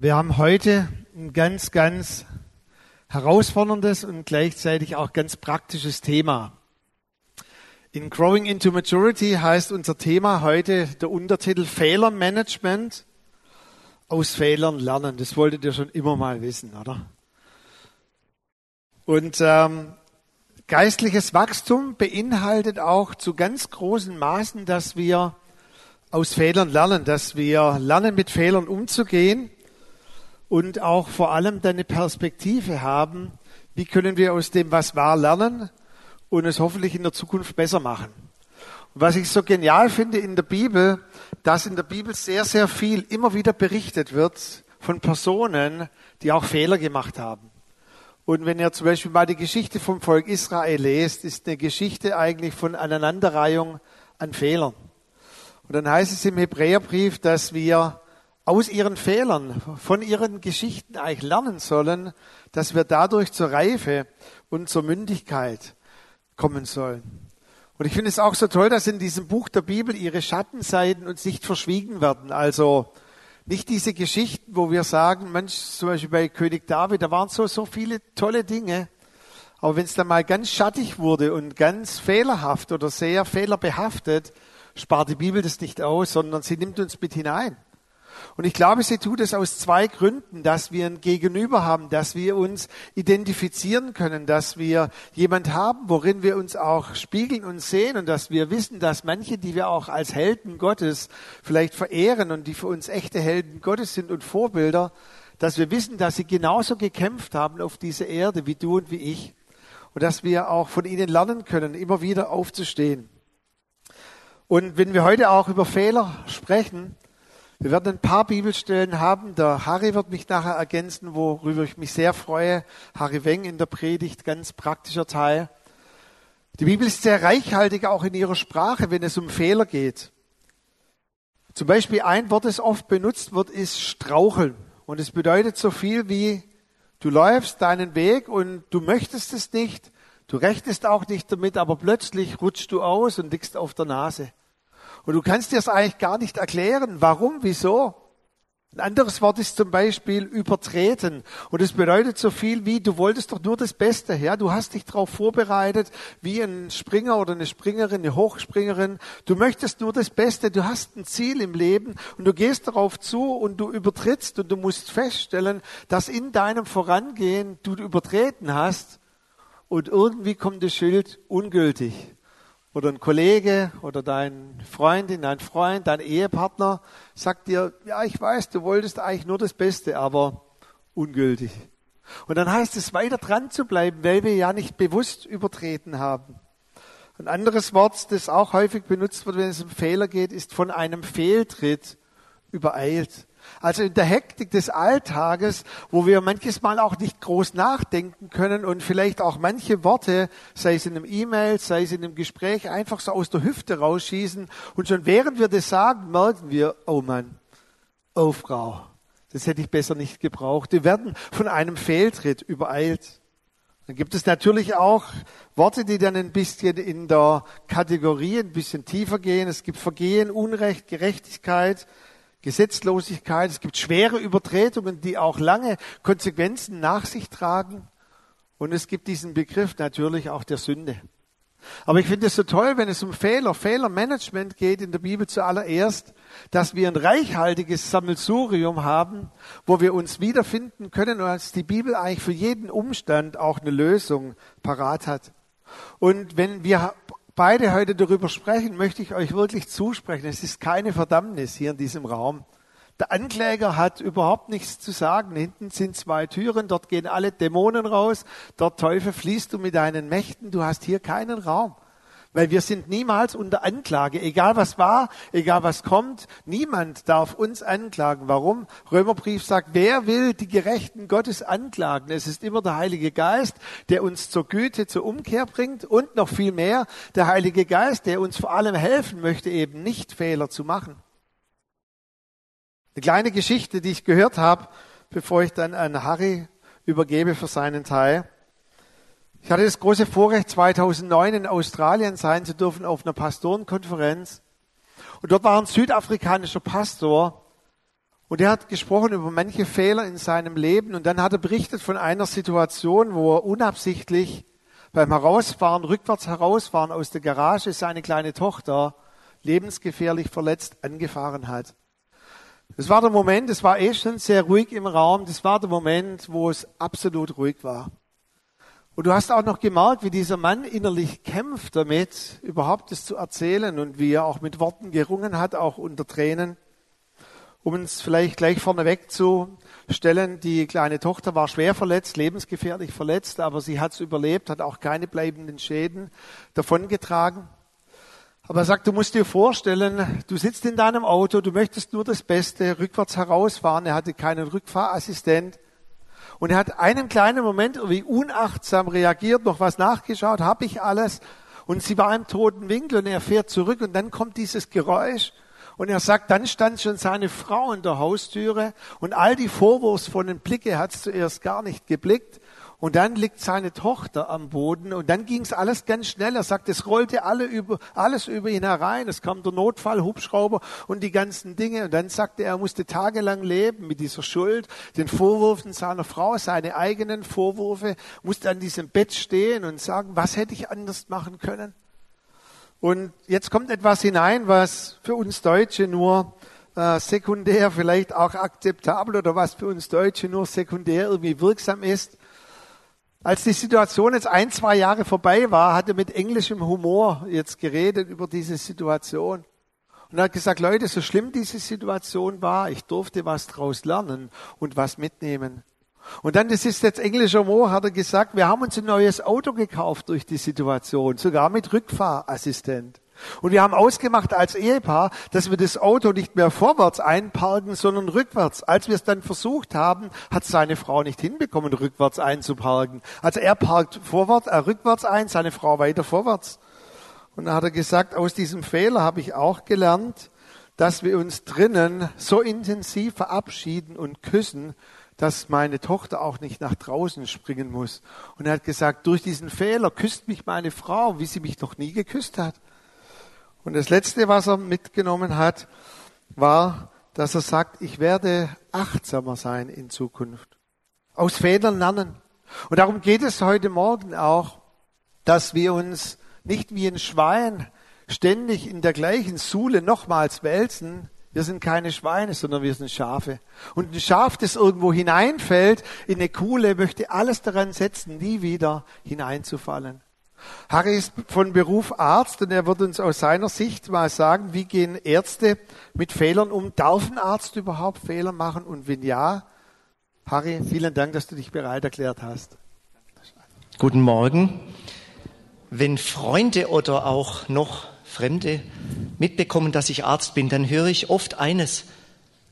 Wir haben heute ein ganz, ganz herausforderndes und gleichzeitig auch ganz praktisches Thema. In Growing into Maturity heißt unser Thema heute der Untertitel Fehlermanagement aus Fehlern lernen. Das wolltet ihr schon immer mal wissen, oder? Und ähm, geistliches Wachstum beinhaltet auch zu ganz großen Maßen, dass wir aus Fehlern lernen, dass wir lernen, mit Fehlern umzugehen und auch vor allem eine Perspektive haben, wie können wir aus dem, was war, lernen und es hoffentlich in der Zukunft besser machen. Und was ich so genial finde in der Bibel, dass in der Bibel sehr, sehr viel immer wieder berichtet wird von Personen, die auch Fehler gemacht haben. Und wenn ihr zum Beispiel mal die Geschichte vom Volk Israel lest, ist eine Geschichte eigentlich von Aneinanderreihung an Fehlern. Und dann heißt es im Hebräerbrief, dass wir aus ihren Fehlern, von ihren Geschichten eigentlich lernen sollen, dass wir dadurch zur Reife und zur Mündigkeit kommen sollen. Und ich finde es auch so toll, dass in diesem Buch der Bibel ihre Schattenseiten uns nicht verschwiegen werden. Also nicht diese Geschichten, wo wir sagen, Mensch, zum Beispiel bei König David, da waren so, so viele tolle Dinge. Aber wenn es dann mal ganz schattig wurde und ganz fehlerhaft oder sehr fehlerbehaftet, spart die Bibel das nicht aus, sondern sie nimmt uns mit hinein. Und ich glaube, sie tut es aus zwei Gründen, dass wir ein Gegenüber haben, dass wir uns identifizieren können, dass wir jemand haben, worin wir uns auch spiegeln und sehen und dass wir wissen, dass manche, die wir auch als Helden Gottes vielleicht verehren und die für uns echte Helden Gottes sind und Vorbilder, dass wir wissen, dass sie genauso gekämpft haben auf dieser Erde wie du und wie ich und dass wir auch von ihnen lernen können, immer wieder aufzustehen. Und wenn wir heute auch über Fehler sprechen, wir werden ein paar Bibelstellen haben. Der Harry wird mich nachher ergänzen, worüber ich mich sehr freue. Harry Weng in der Predigt, ganz praktischer Teil. Die Bibel ist sehr reichhaltig auch in ihrer Sprache, wenn es um Fehler geht. Zum Beispiel ein Wort, das oft benutzt wird, ist straucheln. Und es bedeutet so viel wie, du läufst deinen Weg und du möchtest es nicht, du rechnest auch nicht damit, aber plötzlich rutschst du aus und liegst auf der Nase. Und du kannst dir es eigentlich gar nicht erklären, warum, wieso. Ein anderes Wort ist zum Beispiel übertreten. Und es bedeutet so viel wie, du wolltest doch nur das Beste, ja. Du hast dich darauf vorbereitet, wie ein Springer oder eine Springerin, eine Hochspringerin. Du möchtest nur das Beste. Du hast ein Ziel im Leben und du gehst darauf zu und du übertrittst und du musst feststellen, dass in deinem Vorangehen du übertreten hast und irgendwie kommt das Schild ungültig oder ein Kollege oder dein Freundin, dein Freund, dein Ehepartner sagt dir, ja, ich weiß, du wolltest eigentlich nur das Beste, aber ungültig. Und dann heißt es, weiter dran zu bleiben, weil wir ja nicht bewusst übertreten haben. Ein anderes Wort, das auch häufig benutzt wird, wenn es um Fehler geht, ist von einem Fehltritt übereilt. Also in der Hektik des Alltages, wo wir manches Mal auch nicht groß nachdenken können und vielleicht auch manche Worte, sei es in einem E-Mail, sei es in einem Gespräch, einfach so aus der Hüfte rausschießen und schon während wir das sagen, merken wir, oh Mann, oh Frau, das hätte ich besser nicht gebraucht. Wir werden von einem Fehltritt übereilt. Dann gibt es natürlich auch Worte, die dann ein bisschen in der Kategorie ein bisschen tiefer gehen. Es gibt Vergehen, Unrecht, Gerechtigkeit, Gesetzlosigkeit, es gibt schwere Übertretungen, die auch lange Konsequenzen nach sich tragen. Und es gibt diesen Begriff natürlich auch der Sünde. Aber ich finde es so toll, wenn es um Fehler, Fehlermanagement geht in der Bibel zuallererst, dass wir ein reichhaltiges Sammelsurium haben, wo wir uns wiederfinden können und als die Bibel eigentlich für jeden Umstand auch eine Lösung parat hat. Und wenn wir beide heute darüber sprechen, möchte ich euch wirklich zusprechen. Es ist keine Verdammnis hier in diesem Raum. Der Ankläger hat überhaupt nichts zu sagen. Hinten sind zwei Türen, dort gehen alle Dämonen raus, dort Teufel fließt du mit deinen Mächten, du hast hier keinen Raum. Weil wir sind niemals unter Anklage. Egal was war, egal was kommt, niemand darf uns anklagen. Warum? Römerbrief sagt, wer will die Gerechten Gottes anklagen? Es ist immer der Heilige Geist, der uns zur Güte, zur Umkehr bringt und noch viel mehr der Heilige Geist, der uns vor allem helfen möchte, eben nicht Fehler zu machen. Eine kleine Geschichte, die ich gehört habe, bevor ich dann an Harry übergebe für seinen Teil. Ich hatte das große Vorrecht, 2009 in Australien sein zu dürfen auf einer Pastorenkonferenz. Und dort war ein südafrikanischer Pastor. Und er hat gesprochen über manche Fehler in seinem Leben und dann hat er berichtet von einer Situation, wo er unabsichtlich beim Herausfahren, rückwärts herausfahren aus der Garage seine kleine Tochter lebensgefährlich verletzt angefahren hat. Das war der Moment, es war eh schon sehr ruhig im Raum, das war der Moment, wo es absolut ruhig war. Und du hast auch noch gemerkt, wie dieser Mann innerlich kämpft damit, überhaupt das zu erzählen und wie er auch mit Worten gerungen hat, auch unter Tränen. Um uns vielleicht gleich vorneweg zu stellen, die kleine Tochter war schwer verletzt, lebensgefährlich verletzt, aber sie hat es überlebt, hat auch keine bleibenden Schäden davongetragen. Aber er sagt, du musst dir vorstellen, du sitzt in deinem Auto, du möchtest nur das Beste, rückwärts herausfahren, er hatte keinen Rückfahrassistent. Und er hat einen kleinen Moment irgendwie unachtsam reagiert, noch was nachgeschaut, habe ich alles. Und sie war im toten Winkel und er fährt zurück und dann kommt dieses Geräusch und er sagt, dann stand schon seine Frau in der Haustüre und all die vorwurfsvollen Blicke hat es zuerst gar nicht geblickt. Und dann liegt seine Tochter am Boden und dann ging es alles ganz schnell. Er sagt, es rollte alle über, alles über ihn herein. Es kam der Notfallhubschrauber und die ganzen Dinge. Und dann sagte er, er musste tagelang leben mit dieser Schuld, den Vorwürfen seiner Frau, seine eigenen Vorwürfe, musste an diesem Bett stehen und sagen, was hätte ich anders machen können? Und jetzt kommt etwas hinein, was für uns Deutsche nur äh, sekundär vielleicht auch akzeptabel oder was für uns Deutsche nur sekundär irgendwie wirksam ist. Als die Situation jetzt ein, zwei Jahre vorbei war, hat er mit englischem Humor jetzt geredet über diese Situation. Und er hat gesagt, Leute, so schlimm diese Situation war, ich durfte was draus lernen und was mitnehmen. Und dann, das ist jetzt englischer Humor, hat er gesagt, wir haben uns ein neues Auto gekauft durch die Situation, sogar mit Rückfahrassistent. Und wir haben ausgemacht als Ehepaar, dass wir das Auto nicht mehr vorwärts einparken, sondern rückwärts. Als wir es dann versucht haben, hat seine Frau nicht hinbekommen, rückwärts einzuparken. Also er parkt vorwärts, er rückwärts ein, seine Frau weiter vorwärts. Und dann hat er gesagt, aus diesem Fehler habe ich auch gelernt, dass wir uns drinnen so intensiv verabschieden und küssen, dass meine Tochter auch nicht nach draußen springen muss. Und er hat gesagt, durch diesen Fehler küsst mich meine Frau, wie sie mich noch nie geküsst hat. Und das Letzte, was er mitgenommen hat, war, dass er sagt, ich werde achtsamer sein in Zukunft. Aus Fehlern lernen. Und darum geht es heute Morgen auch, dass wir uns nicht wie ein Schwein ständig in der gleichen Sule nochmals wälzen. Wir sind keine Schweine, sondern wir sind Schafe. Und ein Schaf, das irgendwo hineinfällt in eine Kuhle, möchte alles daran setzen, nie wieder hineinzufallen. Harry ist von Beruf Arzt und er wird uns aus seiner Sicht mal sagen, wie gehen Ärzte mit Fehlern um? Darf ein Arzt überhaupt Fehler machen? Und wenn ja, Harry, vielen Dank, dass du dich bereit erklärt hast. Guten Morgen. Wenn Freunde oder auch noch Fremde mitbekommen, dass ich Arzt bin, dann höre ich oft eines,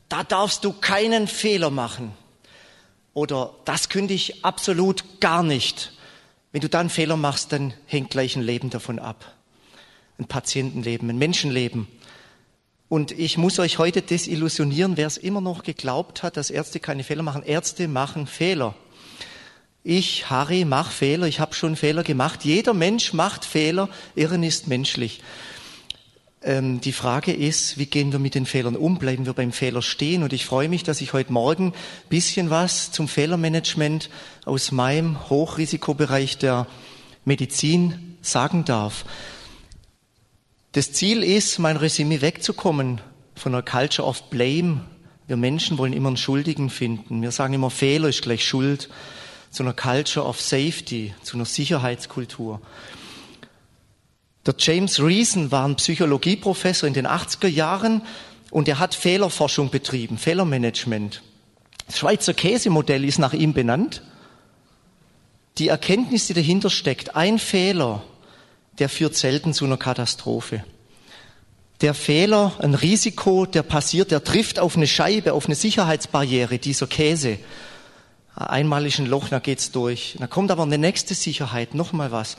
da darfst du keinen Fehler machen. Oder das könnte ich absolut gar nicht. Wenn du da einen Fehler machst, dann hängt gleich ein Leben davon ab. Ein Patientenleben, ein Menschenleben. Und ich muss euch heute desillusionieren, wer es immer noch geglaubt hat, dass Ärzte keine Fehler machen. Ärzte machen Fehler. Ich, Harry, mache Fehler. Ich habe schon Fehler gemacht. Jeder Mensch macht Fehler. Irren ist menschlich. Ähm, die Frage ist, wie gehen wir mit den Fehlern um? Bleiben wir beim Fehler stehen? Und ich freue mich, dass ich heute Morgen bisschen was zum Fehlermanagement aus meinem Hochrisikobereich der Medizin sagen darf. Das Ziel ist, mein Resümee wegzukommen von einer Culture of Blame. Wir Menschen wollen immer einen Schuldigen finden. Wir sagen immer, Fehler ist gleich Schuld. Zu einer Culture of Safety, zu einer Sicherheitskultur. Der James Reason war ein Psychologieprofessor in den 80er Jahren und er hat Fehlerforschung betrieben, Fehlermanagement. Das Schweizer Käsemodell ist nach ihm benannt. Die Erkenntnis, die dahinter steckt, ein Fehler, der führt selten zu einer Katastrophe. Der Fehler, ein Risiko, der passiert, der trifft auf eine Scheibe, auf eine Sicherheitsbarriere, dieser Käse. Einmal ist ein Loch, da geht's durch. Dann kommt aber eine nächste Sicherheit, nochmal was.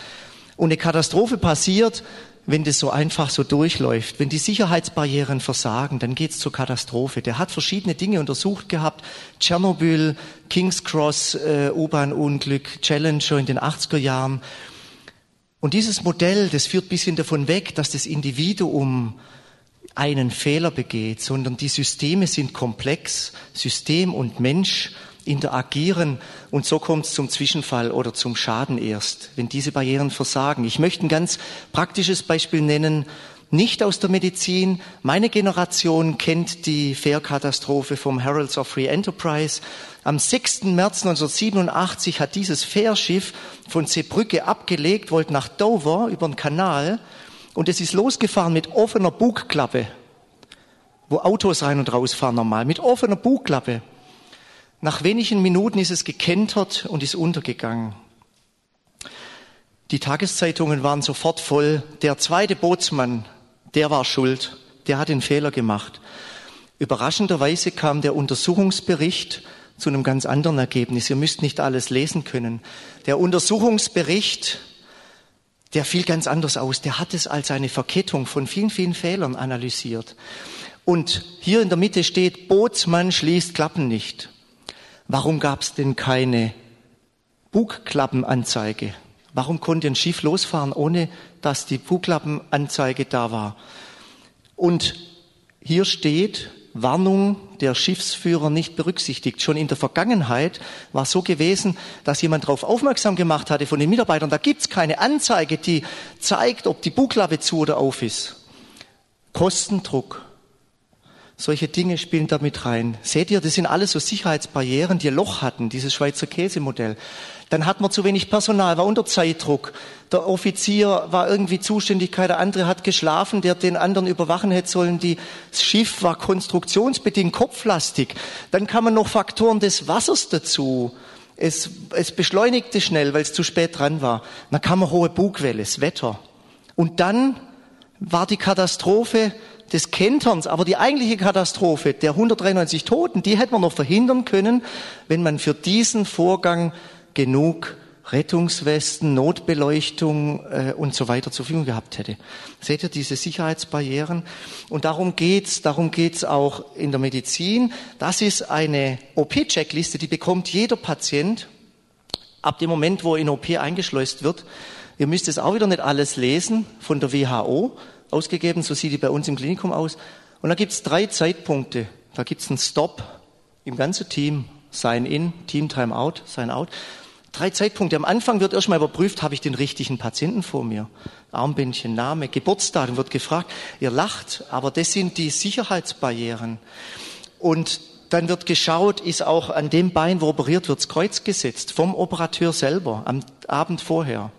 Und eine Katastrophe passiert, wenn das so einfach so durchläuft. Wenn die Sicherheitsbarrieren versagen, dann geht's zur Katastrophe. Der hat verschiedene Dinge untersucht gehabt. Tschernobyl, King's Cross, äh, U-Bahn-Unglück, Challenger in den 80er Jahren. Und dieses Modell, das führt bisschen davon weg, dass das Individuum einen Fehler begeht, sondern die Systeme sind komplex. System und Mensch interagieren und so kommt es zum Zwischenfall oder zum Schaden erst, wenn diese Barrieren versagen. Ich möchte ein ganz praktisches Beispiel nennen, nicht aus der Medizin. Meine Generation kennt die Fährkatastrophe vom Heralds of Free Enterprise. Am 6. März 1987 hat dieses Fährschiff von Zeebrücke abgelegt, wollte nach Dover über den Kanal und es ist losgefahren mit offener Bugklappe, wo Autos rein und raus fahren normal, mit offener Bugklappe. Nach wenigen Minuten ist es gekentert und ist untergegangen. Die Tageszeitungen waren sofort voll. Der zweite Bootsmann der war schuld, der hat den Fehler gemacht. Überraschenderweise kam der Untersuchungsbericht zu einem ganz anderen Ergebnis. Ihr müsst nicht alles lesen können. Der Untersuchungsbericht, der fiel ganz anders aus. Der hat es als eine Verkettung von vielen, vielen Fehlern analysiert. Und hier in der Mitte steht, Bootsmann schließt Klappen nicht. Warum gab es denn keine Bugklappenanzeige? Warum konnte ein Schiff losfahren, ohne dass die Bugklappenanzeige da war? Und hier steht, Warnung der Schiffsführer nicht berücksichtigt. Schon in der Vergangenheit war es so gewesen, dass jemand darauf aufmerksam gemacht hatte von den Mitarbeitern, da gibt's keine Anzeige, die zeigt, ob die Bugklappe zu oder auf ist. Kostendruck. Solche Dinge spielen damit rein. Seht ihr, das sind alles so Sicherheitsbarrieren, die Loch hatten, dieses Schweizer Käsemodell. Dann hat man zu wenig Personal, war unter Zeitdruck. Der Offizier war irgendwie Zuständigkeit, der andere hat geschlafen, der den anderen überwachen hätte sollen. Das Schiff war konstruktionsbedingt kopflastig. Dann kamen noch Faktoren des Wassers dazu. Es, es beschleunigte schnell, weil es zu spät dran war. Dann kam eine hohe Bugwelle, das Wetter. Und dann war die Katastrophe des Kenterns, aber die eigentliche Katastrophe der 193 Toten, die hätte man noch verhindern können, wenn man für diesen Vorgang genug Rettungswesten, Notbeleuchtung äh, und so weiter zur Verfügung gehabt hätte. Seht ihr diese Sicherheitsbarrieren? Und darum geht's, darum geht's auch in der Medizin. Das ist eine OP-Checkliste, die bekommt jeder Patient ab dem Moment, wo er in OP eingeschleust wird. Ihr müsst es auch wieder nicht alles lesen von der WHO ausgegeben, so sieht die bei uns im Klinikum aus. Und da gibt's drei Zeitpunkte. Da gibt's einen Stop im ganzen Team, Sign in, Team Time out, Sign out. Drei Zeitpunkte. Am Anfang wird erstmal überprüft, habe ich den richtigen Patienten vor mir? Armbändchen, Name, Geburtsdatum wird gefragt. Ihr lacht, aber das sind die Sicherheitsbarrieren. Und dann wird geschaut, ist auch an dem Bein, wo operiert wird, das Kreuz gesetzt, vom Operateur selber, am Abend vorher.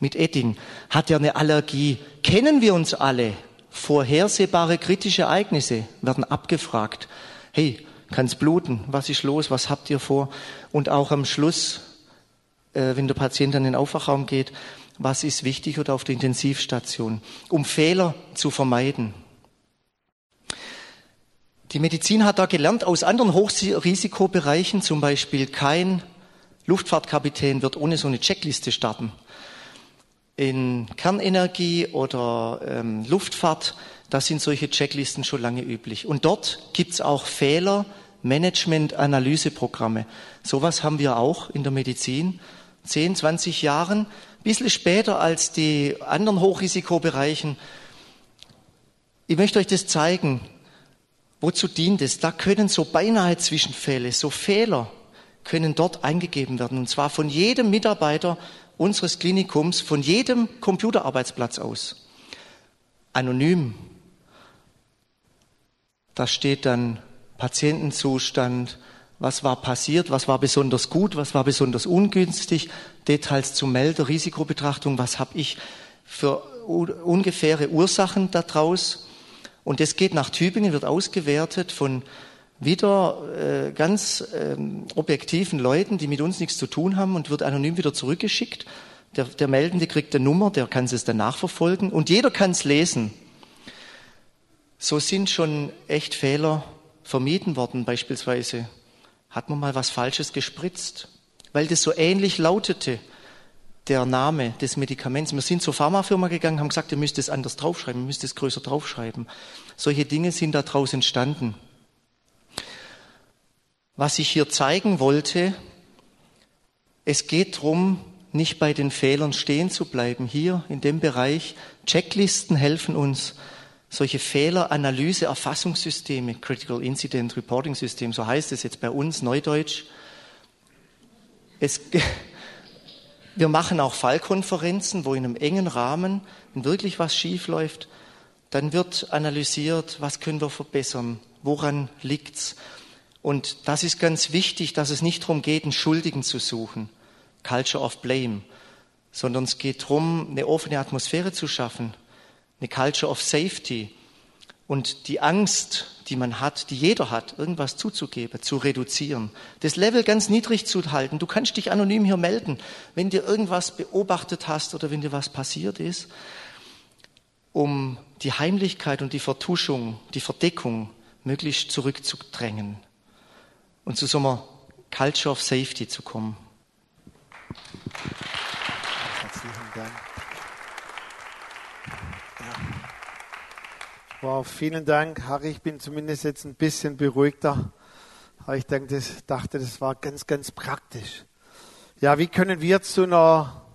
Mit Edding. Hat er eine Allergie? Kennen wir uns alle? Vorhersehbare kritische Ereignisse werden abgefragt. Hey, kann's bluten? Was ist los? Was habt ihr vor? Und auch am Schluss äh, wenn der Patient dann in den Aufwachraum geht, was ist wichtig oder auf der Intensivstation, um Fehler zu vermeiden. Die Medizin hat da gelernt aus anderen Hochrisikobereichen, zum Beispiel kein Luftfahrtkapitän wird ohne so eine Checkliste starten. In Kernenergie oder ähm, Luftfahrt, da sind solche Checklisten schon lange üblich. Und dort gibt's auch Fehler, Management-Analyseprogramme. Sowas haben wir auch in der Medizin. 10, 20 Jahren, ein bisschen später als die anderen Hochrisikobereichen. Ich möchte euch das zeigen. Wozu dient es? Da können so beinahe Zwischenfälle, so Fehler können dort eingegeben werden. Und zwar von jedem Mitarbeiter unseres Klinikums, von jedem Computerarbeitsplatz aus. Anonym. Da steht dann Patientenzustand, was war passiert, was war besonders gut, was war besonders ungünstig, Details zu Melder, Risikobetrachtung, was habe ich für ungefähre Ursachen daraus. Und das geht nach Tübingen, wird ausgewertet von wieder äh, ganz ähm, objektiven Leuten, die mit uns nichts zu tun haben und wird anonym wieder zurückgeschickt. Der, der Meldende kriegt eine Nummer, der kann es dann nachverfolgen und jeder kann es lesen. So sind schon echt Fehler vermieden worden, beispielsweise hat man mal was Falsches gespritzt, weil das so ähnlich lautete, der Name des Medikaments. Wir sind zur Pharmafirma gegangen, haben gesagt, ihr müsst es anders draufschreiben, ihr müsst es größer draufschreiben. Solche Dinge sind daraus entstanden. Was ich hier zeigen wollte, es geht darum, nicht bei den Fehlern stehen zu bleiben. Hier in dem Bereich, Checklisten helfen uns, solche Fehleranalyse, Erfassungssysteme, Critical Incident Reporting System, so heißt es jetzt bei uns, Neudeutsch. Es, wir machen auch Fallkonferenzen, wo in einem engen Rahmen, wenn wirklich was schief läuft, dann wird analysiert, was können wir verbessern, woran liegt's. Und das ist ganz wichtig, dass es nicht darum geht, einen Schuldigen zu suchen, Culture of Blame, sondern es geht darum, eine offene Atmosphäre zu schaffen, eine Culture of Safety und die Angst, die man hat, die jeder hat, irgendwas zuzugeben, zu reduzieren, das Level ganz niedrig zu halten. Du kannst dich anonym hier melden, wenn dir irgendwas beobachtet hast oder wenn dir was passiert ist, um die Heimlichkeit und die Vertuschung, die Verdeckung möglichst zurückzudrängen und zu so einer Culture of Safety zu kommen. Wow, vielen Dank, Harry. Ich bin zumindest jetzt ein bisschen beruhigter. Aber ich denke, das, dachte, das war ganz, ganz praktisch. Ja, wie können wir zu einer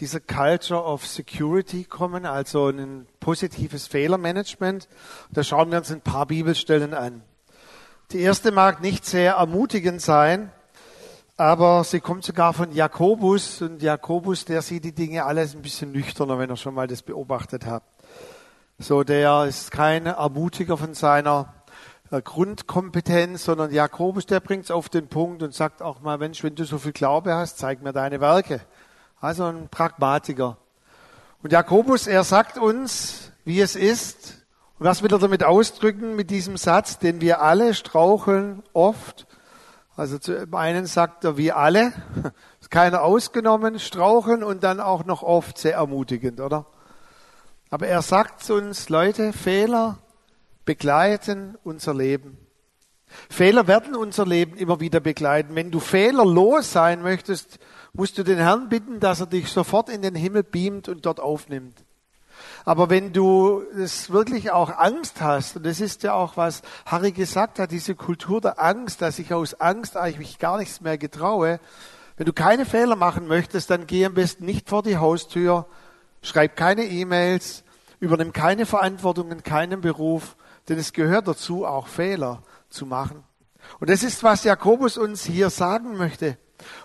dieser Culture of Security kommen, also ein positives Fehlermanagement? Da schauen wir uns ein paar Bibelstellen an. Die erste mag nicht sehr ermutigend sein, aber sie kommt sogar von Jakobus und Jakobus, der sieht die Dinge alles ein bisschen nüchterner, wenn er schon mal das beobachtet hat. So, der ist kein Ermutiger von seiner äh, Grundkompetenz, sondern Jakobus, der bringt es auf den Punkt und sagt auch mal, Mensch, wenn du so viel Glaube hast, zeig mir deine Werke. Also ein Pragmatiker. Und Jakobus, er sagt uns, wie es ist. Und was will er damit ausdrücken mit diesem Satz, den wir alle straucheln oft? Also zu einen sagt er, wir alle, ist keiner ausgenommen, straucheln und dann auch noch oft sehr ermutigend, oder? Aber er sagt uns, Leute, Fehler begleiten unser Leben. Fehler werden unser Leben immer wieder begleiten. Wenn du fehlerlos sein möchtest, musst du den Herrn bitten, dass er dich sofort in den Himmel beamt und dort aufnimmt. Aber wenn du es wirklich auch Angst hast, und das ist ja auch, was Harry gesagt hat, diese Kultur der Angst, dass ich aus Angst eigentlich gar nichts mehr getraue, wenn du keine Fehler machen möchtest, dann geh am besten nicht vor die Haustür, schreib keine E-Mails, Übernimm keine Verantwortung in keinem Beruf, denn es gehört dazu, auch Fehler zu machen. Und das ist, was Jakobus uns hier sagen möchte.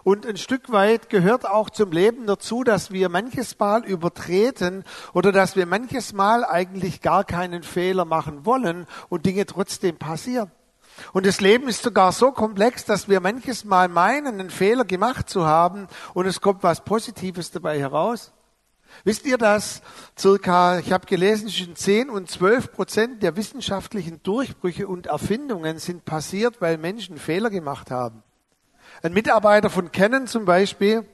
Und ein Stück weit gehört auch zum Leben dazu, dass wir manches Mal übertreten oder dass wir manches Mal eigentlich gar keinen Fehler machen wollen und Dinge trotzdem passieren. Und das Leben ist sogar so komplex, dass wir manches Mal meinen, einen Fehler gemacht zu haben und es kommt was Positives dabei heraus. Wisst ihr, dass circa, ich habe gelesen, zwischen 10 und 12 Prozent der wissenschaftlichen Durchbrüche und Erfindungen sind passiert, weil Menschen Fehler gemacht haben. Ein Mitarbeiter von Canon zum Beispiel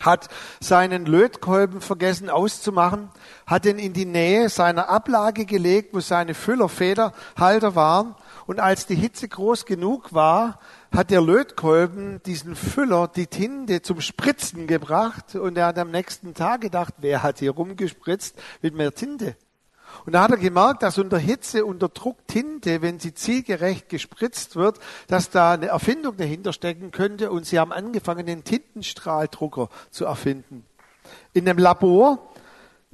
hat seinen Lötkolben vergessen auszumachen, hat ihn in die Nähe seiner Ablage gelegt, wo seine Füllerfederhalter waren. Und als die Hitze groß genug war, hat der Lötkolben diesen Füller die Tinte zum Spritzen gebracht und er hat am nächsten Tag gedacht, wer hat hier rumgespritzt mit mehr Tinte? Und da hat er gemerkt, dass unter Hitze, unter Druck Tinte, wenn sie zielgerecht gespritzt wird, dass da eine Erfindung dahinter stecken könnte und sie haben angefangen, den Tintenstrahldrucker zu erfinden. In einem Labor,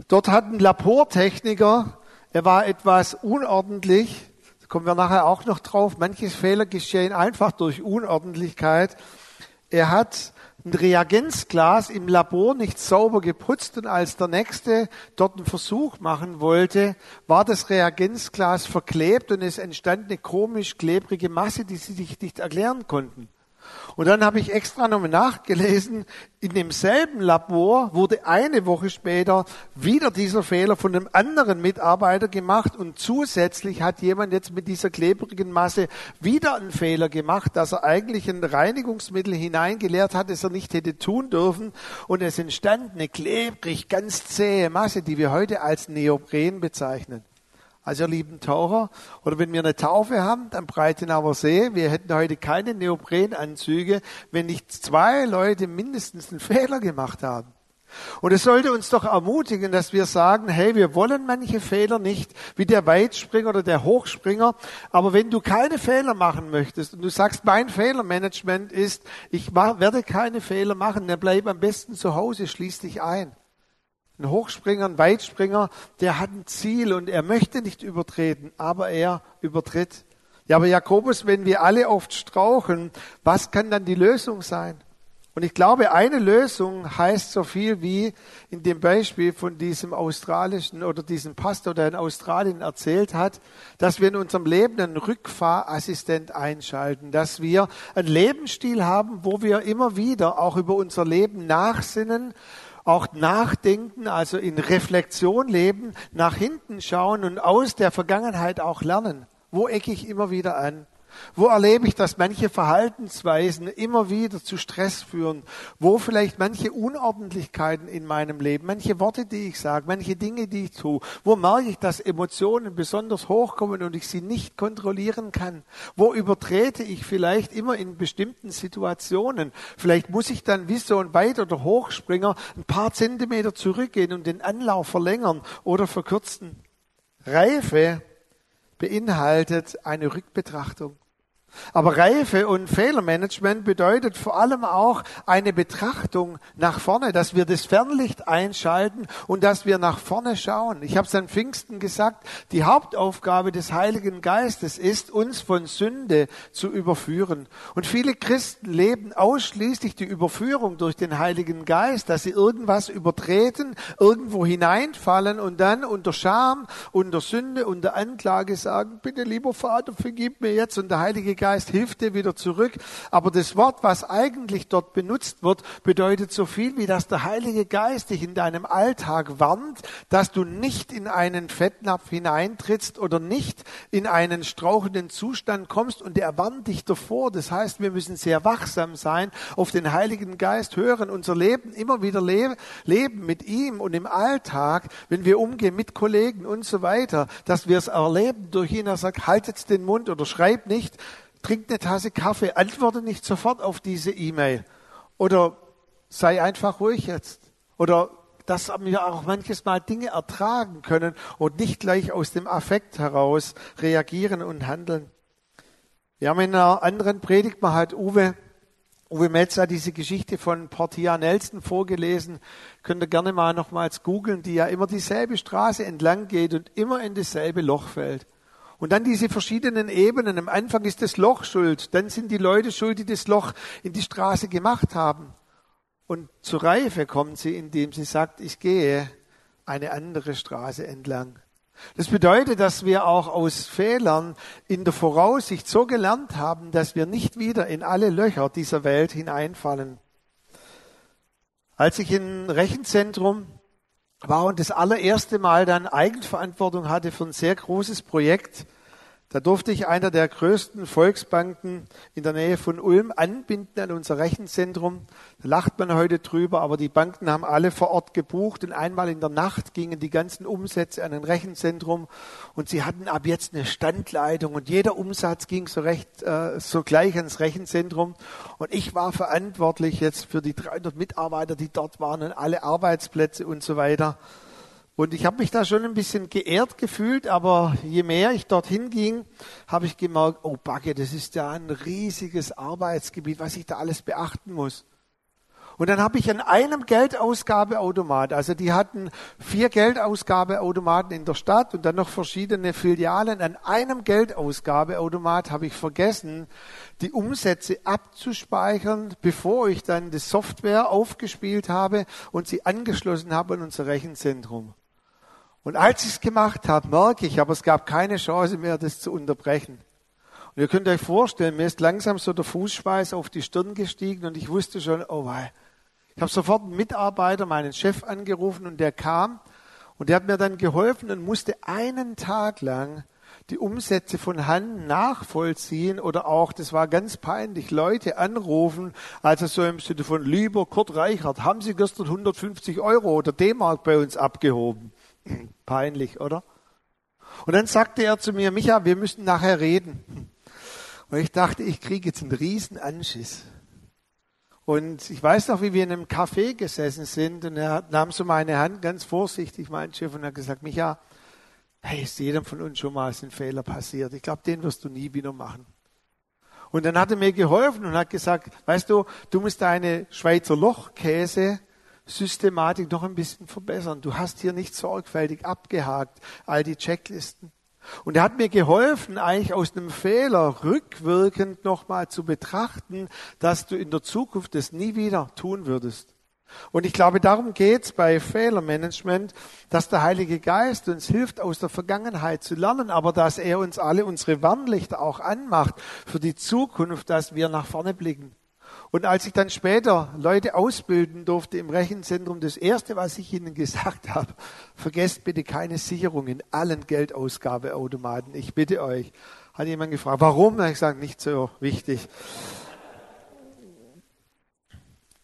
dort hat ein Labortechniker, er war etwas unordentlich, kommen wir nachher auch noch drauf. Manche Fehler geschehen einfach durch Unordentlichkeit. Er hat ein Reagenzglas im Labor nicht sauber geputzt und als der Nächste dort einen Versuch machen wollte, war das Reagenzglas verklebt und es entstand eine komisch klebrige Masse, die sie sich nicht erklären konnten. Und dann habe ich extra nochmal nachgelesen, in demselben Labor wurde eine Woche später wieder dieser Fehler von einem anderen Mitarbeiter gemacht und zusätzlich hat jemand jetzt mit dieser klebrigen Masse wieder einen Fehler gemacht, dass er eigentlich ein Reinigungsmittel hineingeleert hat, das er nicht hätte tun dürfen und es entstand eine klebrig, ganz zähe Masse, die wir heute als Neopren bezeichnen. Also ihr lieben Taucher, oder wenn wir eine Taufe haben am Breitenauer See, wir hätten heute keine Neoprenanzüge, wenn nicht zwei Leute mindestens einen Fehler gemacht haben. Und es sollte uns doch ermutigen, dass wir sagen, hey, wir wollen manche Fehler nicht, wie der Weitspringer oder der Hochspringer, aber wenn du keine Fehler machen möchtest und du sagst, mein Fehlermanagement ist, ich werde keine Fehler machen, dann bleib am besten zu Hause, schließ dich ein. Ein Hochspringer, ein Weitspringer, der hat ein Ziel und er möchte nicht übertreten, aber er übertritt. Ja, aber Jakobus, wenn wir alle oft strauchen, was kann dann die Lösung sein? Und ich glaube, eine Lösung heißt so viel wie in dem Beispiel von diesem australischen oder diesem Pastor, der in Australien erzählt hat, dass wir in unserem Leben einen Rückfahrassistent einschalten, dass wir einen Lebensstil haben, wo wir immer wieder auch über unser Leben nachsinnen, auch nachdenken, also in Reflexion leben, nach hinten schauen und aus der Vergangenheit auch lernen. Wo ecke ich immer wieder an? Wo erlebe ich, dass manche Verhaltensweisen immer wieder zu Stress führen? Wo vielleicht manche Unordentlichkeiten in meinem Leben, manche Worte, die ich sage, manche Dinge, die ich tue? Wo merke ich, dass Emotionen besonders hochkommen und ich sie nicht kontrollieren kann? Wo übertrete ich vielleicht immer in bestimmten Situationen? Vielleicht muss ich dann wie so ein Weit- oder Hochspringer ein paar Zentimeter zurückgehen und den Anlauf verlängern oder verkürzen. Reife beinhaltet eine Rückbetrachtung. Aber Reife und Fehlermanagement bedeutet vor allem auch eine Betrachtung nach vorne, dass wir das Fernlicht einschalten und dass wir nach vorne schauen. Ich habe es an Pfingsten gesagt, die Hauptaufgabe des Heiligen Geistes ist, uns von Sünde zu überführen. Und viele Christen leben ausschließlich die Überführung durch den Heiligen Geist, dass sie irgendwas übertreten, irgendwo hineinfallen und dann unter Scham, unter Sünde, unter Anklage sagen, bitte lieber Vater, vergib mir jetzt. Und der Heilige Geist hilft dir wieder zurück. Aber das Wort, was eigentlich dort benutzt wird, bedeutet so viel wie, dass der Heilige Geist dich in deinem Alltag warnt, dass du nicht in einen Fettnapf hineintrittst oder nicht in einen strauchenden Zustand kommst und er warnt dich davor. Das heißt, wir müssen sehr wachsam sein, auf den Heiligen Geist hören, unser Leben immer wieder leben, leben mit ihm und im Alltag, wenn wir umgehen mit Kollegen und so weiter, dass wir es erleben durch ihn. Er sagt, haltet den Mund oder schreibt nicht, trink eine Tasse Kaffee, antworte nicht sofort auf diese E-Mail. Oder sei einfach ruhig jetzt. Oder dass wir auch manches Mal Dinge ertragen können und nicht gleich aus dem Affekt heraus reagieren und handeln. Wir haben in einer anderen Predigt mal halt Uwe, Uwe Metz hat diese Geschichte von Portia Nelson vorgelesen. Könnt ihr gerne mal nochmals googeln, die ja immer dieselbe Straße entlang geht und immer in dasselbe Loch fällt. Und dann diese verschiedenen Ebenen. Am Anfang ist das Loch schuld, dann sind die Leute schuld, die das Loch in die Straße gemacht haben. Und zur Reife kommt sie, indem sie sagt, ich gehe eine andere Straße entlang. Das bedeutet, dass wir auch aus Fehlern in der Voraussicht so gelernt haben, dass wir nicht wieder in alle Löcher dieser Welt hineinfallen. Als ich im Rechenzentrum war und das allererste Mal dann Eigenverantwortung hatte für ein sehr großes Projekt. Da durfte ich einer der größten Volksbanken in der Nähe von Ulm anbinden an unser Rechenzentrum. Da lacht man heute drüber, aber die Banken haben alle vor Ort gebucht und einmal in der Nacht gingen die ganzen Umsätze an ein Rechenzentrum und sie hatten ab jetzt eine Standleitung und jeder Umsatz ging so recht äh, so gleich ans Rechenzentrum und ich war verantwortlich jetzt für die 300 Mitarbeiter, die dort waren und alle Arbeitsplätze und so weiter. Und ich habe mich da schon ein bisschen geehrt gefühlt, aber je mehr ich dorthin ging, habe ich gemerkt, oh Backe, das ist ja ein riesiges Arbeitsgebiet, was ich da alles beachten muss. Und dann habe ich an einem Geldausgabeautomat, also die hatten vier Geldausgabeautomaten in der Stadt und dann noch verschiedene Filialen. An einem Geldausgabeautomat habe ich vergessen, die Umsätze abzuspeichern, bevor ich dann die Software aufgespielt habe und sie angeschlossen habe an unser Rechenzentrum. Und als ich es gemacht habe, merke ich, aber es gab keine Chance mehr, das zu unterbrechen. Und ihr könnt euch vorstellen, mir ist langsam so der Fußschweiß auf die Stirn gestiegen und ich wusste schon, oh wei, ich habe sofort einen Mitarbeiter, meinen Chef angerufen und der kam und der hat mir dann geholfen und musste einen Tag lang die Umsätze von Hand nachvollziehen oder auch, das war ganz peinlich, Leute anrufen, also so im Sinne von, lieber Kurt Reichert, haben Sie gestern 150 Euro oder D-Mark bei uns abgehoben? Peinlich, oder? Und dann sagte er zu mir, Micha, wir müssen nachher reden. Und ich dachte, ich kriege jetzt einen riesen Anschiss. Und ich weiß noch, wie wir in einem Café gesessen sind und er nahm so meine Hand ganz vorsichtig, mein Chef, und hat gesagt, Micha, hey, ist jedem von uns schon mal ein Fehler passiert. Ich glaube, den wirst du nie wieder machen. Und dann hat er mir geholfen und hat gesagt, weißt du, du musst deine Schweizer Lochkäse Systematik noch ein bisschen verbessern. Du hast hier nicht sorgfältig abgehakt, all die Checklisten. Und er hat mir geholfen, eigentlich aus einem Fehler rückwirkend nochmal zu betrachten, dass du in der Zukunft das nie wieder tun würdest. Und ich glaube, darum geht's bei Fehlermanagement, dass der Heilige Geist uns hilft, aus der Vergangenheit zu lernen, aber dass er uns alle unsere Warnlichter auch anmacht für die Zukunft, dass wir nach vorne blicken. Und als ich dann später Leute ausbilden durfte im Rechenzentrum, das Erste, was ich ihnen gesagt habe, vergesst bitte keine Sicherung in allen Geldausgabeautomaten. Ich bitte euch. Hat jemand gefragt, warum? Da habe ich gesagt, nicht so wichtig.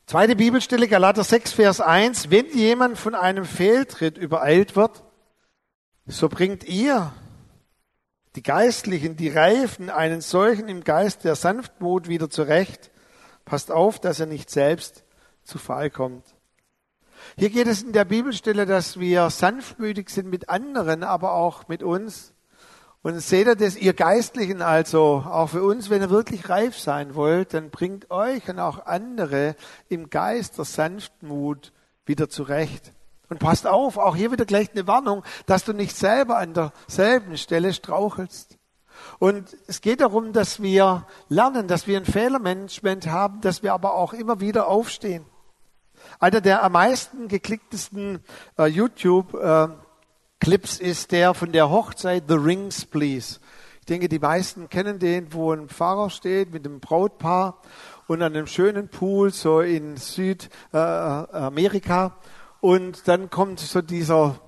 Zweite Bibelstelle, Galater 6, Vers 1. Wenn jemand von einem Fehltritt übereilt wird, so bringt ihr, die Geistlichen, die Reifen, einen solchen im Geist der Sanftmut wieder zurecht. Passt auf, dass er nicht selbst zu Fall kommt. Hier geht es in der Bibelstelle, dass wir sanftmütig sind mit anderen, aber auch mit uns. Und seht ihr das, ihr Geistlichen also, auch für uns, wenn ihr wirklich reif sein wollt, dann bringt euch und auch andere im Geist der Sanftmut wieder zurecht. Und passt auf, auch hier wieder gleich eine Warnung, dass du nicht selber an derselben Stelle strauchelst. Und es geht darum, dass wir lernen, dass wir ein Fehlermanagement haben, dass wir aber auch immer wieder aufstehen. Einer der am meisten geklicktesten äh, YouTube äh, Clips ist der von der Hochzeit The Rings Please. Ich denke, die meisten kennen den, wo ein Pfarrer steht mit einem Brautpaar und an einem schönen Pool so in Südamerika. und dann kommt so dieser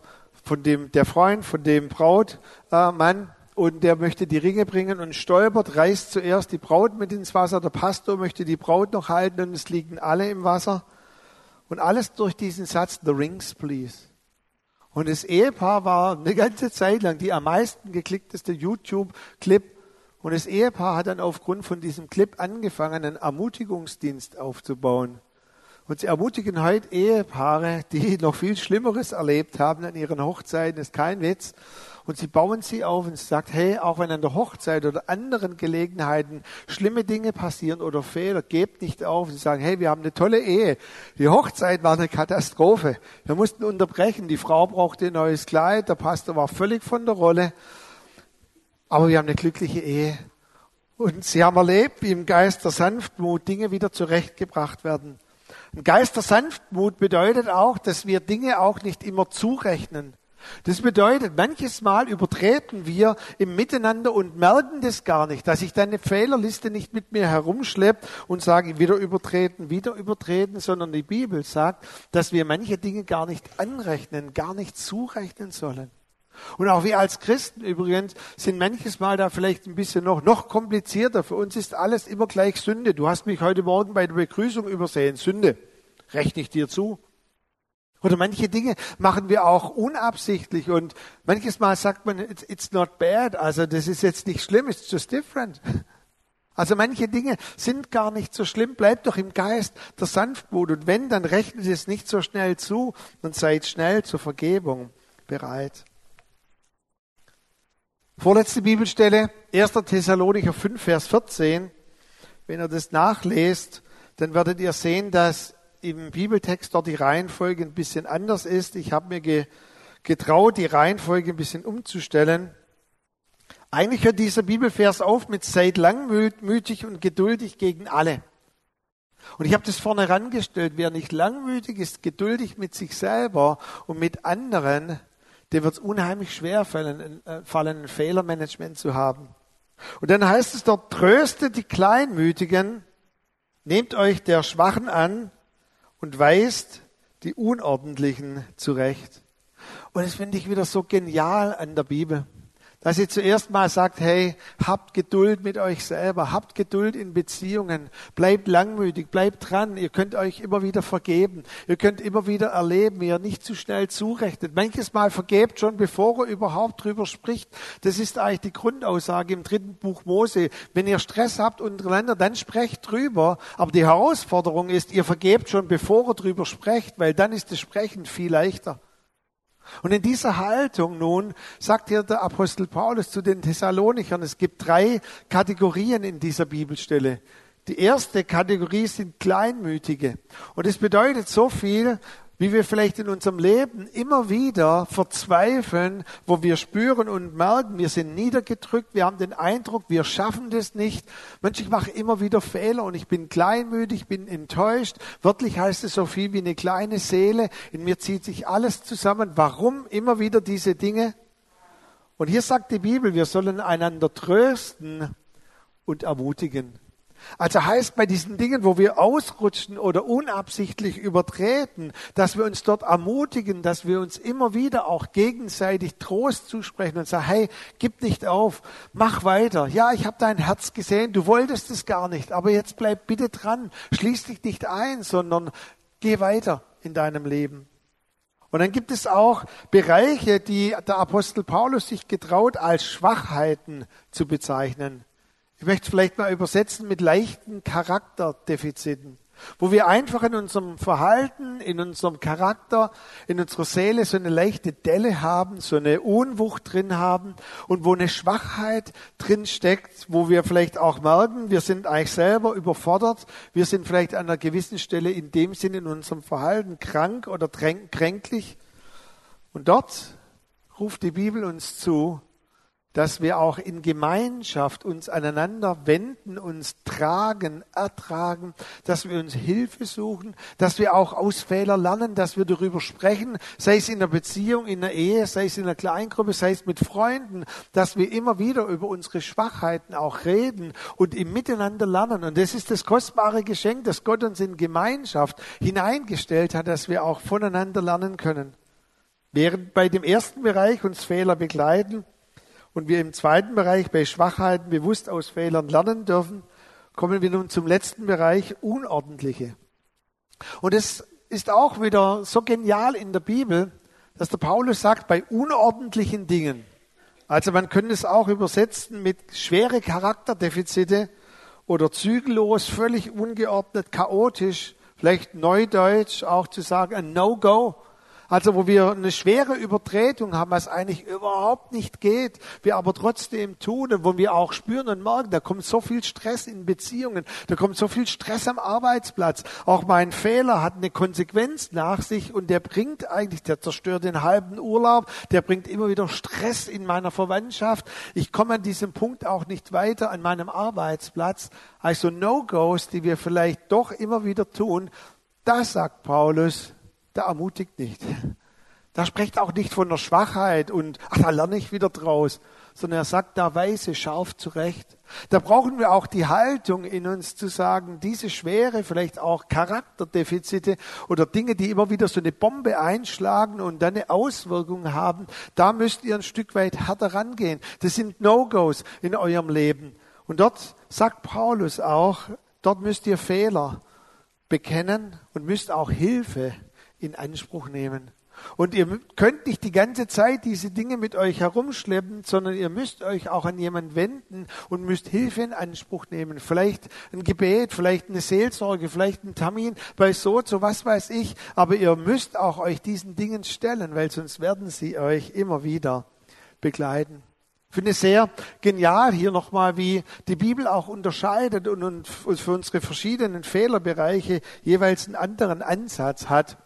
von dem der Freund von dem Brautmann und der möchte die Ringe bringen und stolpert, reißt zuerst die Braut mit ins Wasser. Der Pastor möchte die Braut noch halten und es liegen alle im Wasser. Und alles durch diesen Satz, the rings please. Und das Ehepaar war eine ganze Zeit lang die am meisten geklickteste YouTube-Clip. Und das Ehepaar hat dann aufgrund von diesem Clip angefangen, einen Ermutigungsdienst aufzubauen. Und sie ermutigen heute Ehepaare, die noch viel Schlimmeres erlebt haben an ihren Hochzeiten, das ist kein Witz. Und sie bauen sie auf und sagt, hey, auch wenn an der Hochzeit oder anderen Gelegenheiten schlimme Dinge passieren oder Fehler, gebt nicht auf. Sie sagen, hey, wir haben eine tolle Ehe. Die Hochzeit war eine Katastrophe. Wir mussten unterbrechen. Die Frau brauchte ein neues Kleid. Der Pastor war völlig von der Rolle. Aber wir haben eine glückliche Ehe. Und sie haben erlebt, wie im Geist der Sanftmut Dinge wieder zurechtgebracht werden. Ein Geist der Sanftmut bedeutet auch, dass wir Dinge auch nicht immer zurechnen. Das bedeutet, manches Mal übertreten wir im Miteinander und merken das gar nicht, dass ich deine Fehlerliste nicht mit mir herumschleppt und sage, wieder übertreten, wieder übertreten, sondern die Bibel sagt, dass wir manche Dinge gar nicht anrechnen, gar nicht zurechnen sollen. Und auch wir als Christen übrigens sind manches Mal da vielleicht ein bisschen noch, noch komplizierter. Für uns ist alles immer gleich Sünde. Du hast mich heute Morgen bei der Begrüßung übersehen. Sünde. Rechne ich dir zu. Oder manche Dinge machen wir auch unabsichtlich und manches Mal sagt man, it's, it's not bad, also das ist jetzt nicht schlimm, it's just different. Also manche Dinge sind gar nicht so schlimm, bleibt doch im Geist der Sanftmut und wenn, dann rechnet es nicht so schnell zu und seid schnell zur Vergebung bereit. Vorletzte Bibelstelle, 1. Thessalonicher 5, Vers 14. Wenn ihr das nachlest, dann werdet ihr sehen, dass im Bibeltext dort die Reihenfolge ein bisschen anders ist. Ich habe mir getraut, die Reihenfolge ein bisschen umzustellen. Eigentlich hört dieser Bibelvers auf mit seid langmütig und geduldig gegen alle. Und ich habe das vorne herangestellt, wer nicht langmütig ist, geduldig mit sich selber und mit anderen, dem wird es unheimlich schwer fallen, äh, fallen, ein Fehlermanagement zu haben. Und dann heißt es dort, tröstet die Kleinmütigen, nehmt euch der Schwachen an und weist die Unordentlichen zurecht. Und das finde ich wieder so genial an der Bibel dass sie zuerst mal sagt, hey, habt Geduld mit euch selber, habt Geduld in Beziehungen, bleibt langmütig, bleibt dran, ihr könnt euch immer wieder vergeben, ihr könnt immer wieder erleben, wie ihr nicht zu schnell zurechnet. Manches Mal vergebt schon, bevor er überhaupt drüber spricht. Das ist eigentlich die Grundaussage im dritten Buch Mose. Wenn ihr Stress habt untereinander, dann sprecht drüber. Aber die Herausforderung ist, ihr vergebt schon, bevor er drüber spricht, weil dann ist das Sprechen viel leichter. Und in dieser Haltung nun sagt hier der Apostel Paulus zu den Thessalonichern, es gibt drei Kategorien in dieser Bibelstelle. Die erste Kategorie sind Kleinmütige. Und es bedeutet so viel, wie wir vielleicht in unserem Leben immer wieder verzweifeln, wo wir spüren und merken, wir sind niedergedrückt, wir haben den Eindruck, wir schaffen das nicht. Mensch, ich mache immer wieder Fehler und ich bin kleinmütig, ich bin enttäuscht. Wörtlich heißt es so viel wie eine kleine Seele. In mir zieht sich alles zusammen. Warum immer wieder diese Dinge? Und hier sagt die Bibel, wir sollen einander trösten und ermutigen. Also heißt bei diesen Dingen, wo wir ausrutschen oder unabsichtlich übertreten, dass wir uns dort ermutigen, dass wir uns immer wieder auch gegenseitig Trost zusprechen und sagen, hey, gib nicht auf, mach weiter. Ja, ich habe dein Herz gesehen, du wolltest es gar nicht, aber jetzt bleib bitte dran, schließ dich nicht ein, sondern geh weiter in deinem Leben. Und dann gibt es auch Bereiche, die der Apostel Paulus sich getraut als Schwachheiten zu bezeichnen. Ich möchte vielleicht mal übersetzen mit leichten Charakterdefiziten, wo wir einfach in unserem Verhalten, in unserem Charakter, in unserer Seele so eine leichte Delle haben, so eine Unwucht drin haben und wo eine Schwachheit drin steckt, wo wir vielleicht auch merken, wir sind eigentlich selber überfordert, wir sind vielleicht an einer gewissen Stelle in dem Sinne in unserem Verhalten krank oder kränklich. Und dort ruft die Bibel uns zu, dass wir auch in Gemeinschaft uns aneinander wenden, uns tragen, ertragen, dass wir uns Hilfe suchen, dass wir auch aus Fehlern lernen, dass wir darüber sprechen, sei es in der Beziehung, in der Ehe, sei es in der Kleingruppe, sei es mit Freunden, dass wir immer wieder über unsere Schwachheiten auch reden und im Miteinander lernen. Und das ist das kostbare Geschenk, das Gott uns in Gemeinschaft hineingestellt hat, dass wir auch voneinander lernen können. Während bei dem ersten Bereich uns Fehler begleiten, und wir im zweiten Bereich bei Schwachheiten bewusst aus Fehlern lernen dürfen, kommen wir nun zum letzten Bereich, Unordentliche. Und es ist auch wieder so genial in der Bibel, dass der Paulus sagt, bei unordentlichen Dingen, also man könnte es auch übersetzen mit schwere Charakterdefizite oder zügellos, völlig ungeordnet, chaotisch, vielleicht neudeutsch auch zu sagen, ein No-Go, also wo wir eine schwere Übertretung haben, was eigentlich überhaupt nicht geht, wir aber trotzdem tun und wo wir auch spüren und merken, da kommt so viel Stress in Beziehungen, da kommt so viel Stress am Arbeitsplatz. Auch mein Fehler hat eine Konsequenz nach sich und der bringt eigentlich, der zerstört den halben Urlaub, der bringt immer wieder Stress in meiner Verwandtschaft. Ich komme an diesem Punkt auch nicht weiter an meinem Arbeitsplatz. Also No-Gos, die wir vielleicht doch immer wieder tun, das sagt Paulus, der ermutigt nicht. Da spricht auch nicht von der Schwachheit und ach, da lerne ich wieder draus, sondern er sagt da weise, scharf zurecht. Da brauchen wir auch die Haltung in uns zu sagen, diese schwere, vielleicht auch Charakterdefizite oder Dinge, die immer wieder so eine Bombe einschlagen und dann eine Auswirkung haben, da müsst ihr ein Stück weit härter rangehen. Das sind No-Gos in eurem Leben. Und dort sagt Paulus auch, dort müsst ihr Fehler bekennen und müsst auch Hilfe in Anspruch nehmen. Und ihr könnt nicht die ganze Zeit diese Dinge mit euch herumschleppen, sondern ihr müsst euch auch an jemanden wenden und müsst Hilfe in Anspruch nehmen. Vielleicht ein Gebet, vielleicht eine Seelsorge, vielleicht ein Termin bei so, so was weiß ich. Aber ihr müsst auch euch diesen Dingen stellen, weil sonst werden sie euch immer wieder begleiten. Ich finde es sehr genial hier nochmal, wie die Bibel auch unterscheidet und für unsere verschiedenen Fehlerbereiche jeweils einen anderen Ansatz hat.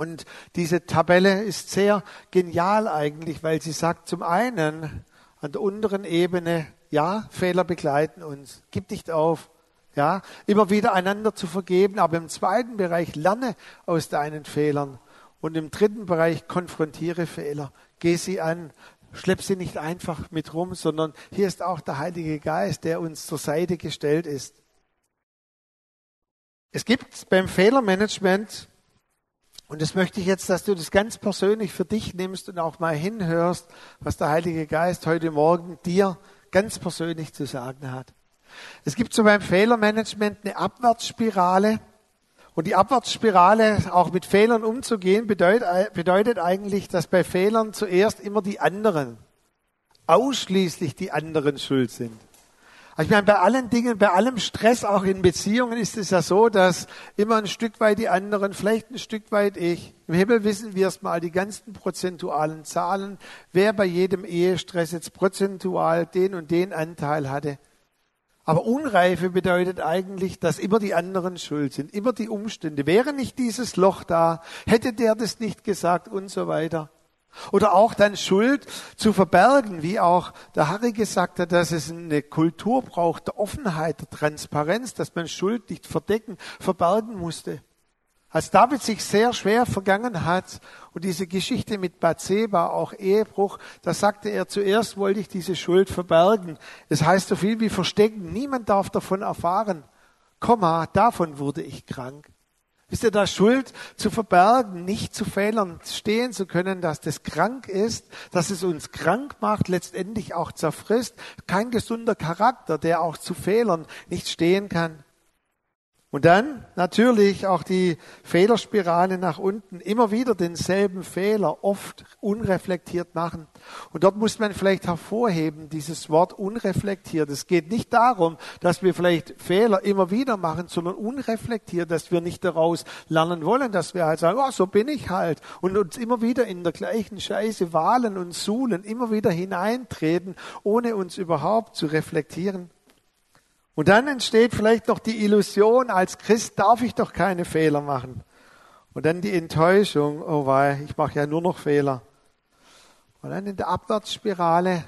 Und diese Tabelle ist sehr genial eigentlich, weil sie sagt zum einen an der unteren Ebene, ja, Fehler begleiten uns, gib nicht auf, ja, immer wieder einander zu vergeben, aber im zweiten Bereich lerne aus deinen Fehlern und im dritten Bereich konfrontiere Fehler, geh sie an, schlepp sie nicht einfach mit rum, sondern hier ist auch der Heilige Geist, der uns zur Seite gestellt ist. Es gibt beim Fehlermanagement und das möchte ich jetzt, dass du das ganz persönlich für dich nimmst und auch mal hinhörst, was der Heilige Geist heute Morgen dir ganz persönlich zu sagen hat. Es gibt so beim Fehlermanagement eine Abwärtsspirale. Und die Abwärtsspirale, auch mit Fehlern umzugehen, bedeutet, bedeutet eigentlich, dass bei Fehlern zuerst immer die anderen, ausschließlich die anderen schuld sind. Also ich meine, bei allen Dingen, bei allem Stress, auch in Beziehungen, ist es ja so, dass immer ein Stück weit die anderen, vielleicht ein Stück weit ich. Im Himmel wissen wir erst mal die ganzen prozentualen Zahlen, wer bei jedem Ehestress jetzt prozentual den und den Anteil hatte. Aber Unreife bedeutet eigentlich, dass immer die anderen schuld sind, immer die Umstände. Wäre nicht dieses Loch da, hätte der das nicht gesagt und so weiter. Oder auch dann Schuld zu verbergen, wie auch der Harry gesagt hat, dass es eine Kultur braucht der Offenheit, der Transparenz, dass man Schuld nicht verdecken, verbergen musste. Als David sich sehr schwer vergangen hat und diese Geschichte mit Bathseba, auch Ehebruch, da sagte er, zuerst wollte ich diese Schuld verbergen. Es das heißt so viel wie verstecken. Niemand darf davon erfahren. Komma, davon wurde ich krank. Ist ihr da Schuld zu verbergen, nicht zu Fehlern stehen zu können, dass das krank ist, dass es uns krank macht, letztendlich auch zerfrisst? Kein gesunder Charakter, der auch zu Fehlern nicht stehen kann. Und dann natürlich auch die Fehlerspirale nach unten, immer wieder denselben Fehler, oft unreflektiert machen. Und dort muss man vielleicht hervorheben, dieses Wort unreflektiert. Es geht nicht darum, dass wir vielleicht Fehler immer wieder machen, sondern unreflektiert, dass wir nicht daraus lernen wollen, dass wir halt sagen, oh, so bin ich halt. Und uns immer wieder in der gleichen Scheiße wahlen und suhlen, immer wieder hineintreten, ohne uns überhaupt zu reflektieren. Und dann entsteht vielleicht noch die Illusion, als Christ darf ich doch keine Fehler machen. Und dann die Enttäuschung, oh wei, ich mache ja nur noch Fehler. Und dann in der Abwärtsspirale,